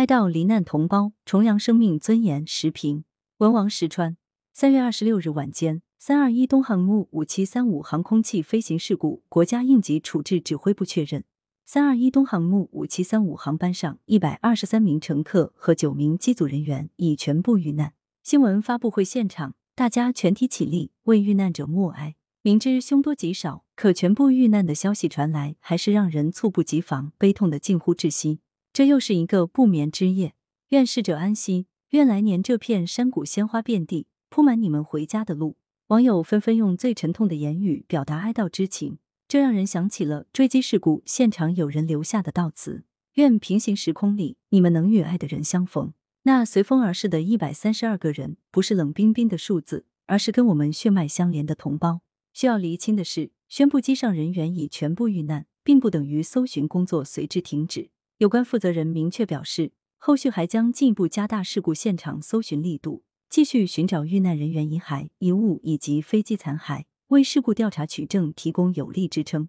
哀悼罹难同胞，重扬生命尊严。时评：文王石川。三月二十六日晚间，三二一东航木五七三五航空器飞行事故，国家应急处置指挥部确认，三二一东航木五七三五航班上一百二十三名乘客和九名机组人员已全部遇难。新闻发布会现场，大家全体起立为遇难者默哀。明知凶多吉少，可全部遇难的消息传来，还是让人猝不及防，悲痛的近乎窒息。这又是一个不眠之夜，愿逝者安息，愿来年这片山谷鲜花遍地，铺满你们回家的路。网友纷纷用最沉痛的言语表达哀悼之情，这让人想起了坠机事故现场有人留下的悼词：愿平行时空里你们能与爱的人相逢。那随风而逝的一百三十二个人，不是冷冰冰的数字，而是跟我们血脉相连的同胞。需要厘清的是，宣布机上人员已全部遇难，并不等于搜寻工作随之停止。有关负责人明确表示，后续还将进一步加大事故现场搜寻力度，继续寻找遇难人员遗骸、遗物以及飞机残骸，为事故调查取证提供有力支撑。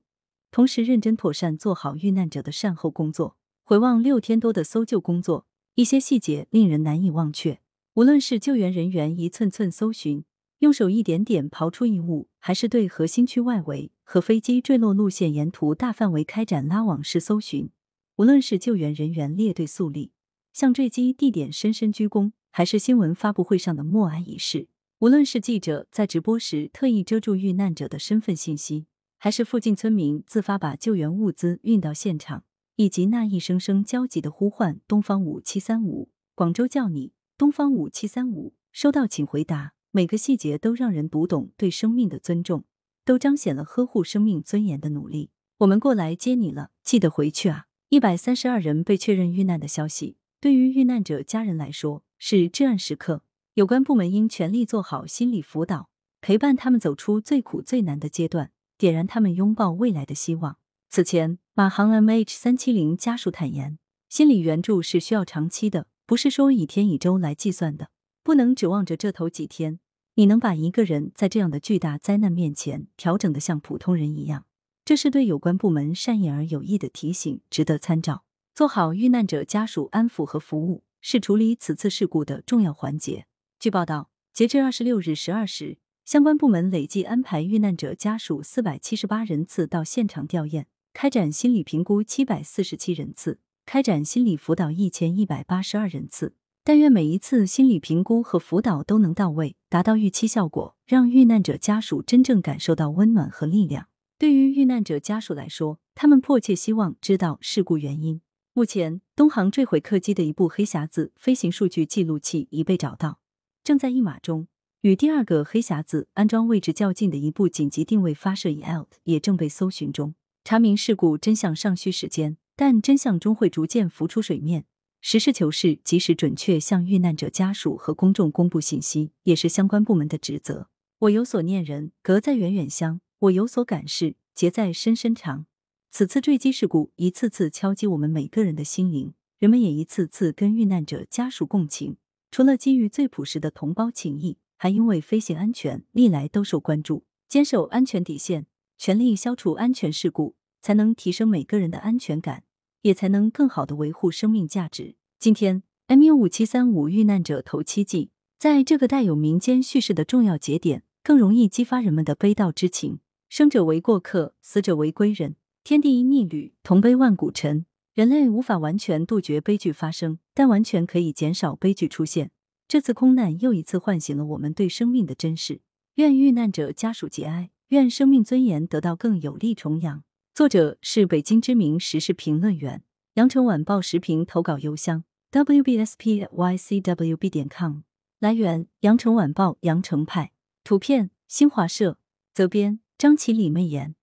同时，认真妥善做好遇难者的善后工作。回望六天多的搜救工作，一些细节令人难以忘却。无论是救援人员一寸寸搜寻，用手一点点刨出异物，还是对核心区外围和飞机坠落路线沿途大范围开展拉网式搜寻。无论是救援人员列队肃立，向坠机地点深深鞠躬，还是新闻发布会上的默哀仪式；无论是记者在直播时特意遮住遇难者的身份信息，还是附近村民自发把救援物资运到现场，以及那一声声焦急的呼唤“东方五七三五，广州叫你，东方五七三五，收到请回答”，每个细节都让人读懂对生命的尊重，都彰显了呵护生命尊严的努力。我们过来接你了，记得回去啊！一百三十二人被确认遇难的消息，对于遇难者家人来说是至暗时刻。有关部门应全力做好心理辅导，陪伴他们走出最苦最难的阶段，点燃他们拥抱未来的希望。此前，马航 MH 三七零家属坦言，心理援助是需要长期的，不是说以天以周来计算的，不能指望着这头几天，你能把一个人在这样的巨大灾难面前调整的像普通人一样。这是对有关部门善意而有益的提醒，值得参照。做好遇难者家属安抚和服务，是处理此次事故的重要环节。据报道，截至二十六日十二时，相关部门累计安排遇难者家属四百七十八人次到现场吊唁，开展心理评估七百四十七人次，开展心理辅导一千一百八十二人次。但愿每一次心理评估和辅导都能到位，达到预期效果，让遇难者家属真正感受到温暖和力量。对于遇难者家属来说，他们迫切希望知道事故原因。目前，东航坠毁客机的一部黑匣子飞行数据记录器已被找到，正在译码中。与第二个黑匣子安装位置较近的一部紧急定位发射仪 ELT 也正被搜寻中。查明事故真相尚需时间，但真相终会逐渐浮出水面。实事求是、及时准确向遇难者家属和公众公布信息，也是相关部门的职责。我有所念人，隔在远远乡。我有所感是，结在深深长。此次坠机事故一次次敲击我们每个人的心灵，人们也一次次跟遇难者家属共情。除了基于最朴实的同胞情谊，还因为飞行安全历来都受关注。坚守安全底线，全力消除安全事故，才能提升每个人的安全感，也才能更好的维护生命价值。今天，MU 五七三五遇难者头七季，在这个带有民间叙事的重要节点，更容易激发人们的悲悼之情。生者为过客，死者为归人。天地一逆旅，同悲万古尘。人类无法完全杜绝悲剧发生，但完全可以减少悲剧出现。这次空难又一次唤醒了我们对生命的珍视。愿遇难者家属节哀，愿生命尊严得到更有力重扬。作者是北京知名时事评论员，羊城晚报时评投稿邮箱 wbspycwb 点 com。来源：羊城晚报羊城派。图片：新华社。责编。张起李媚妍。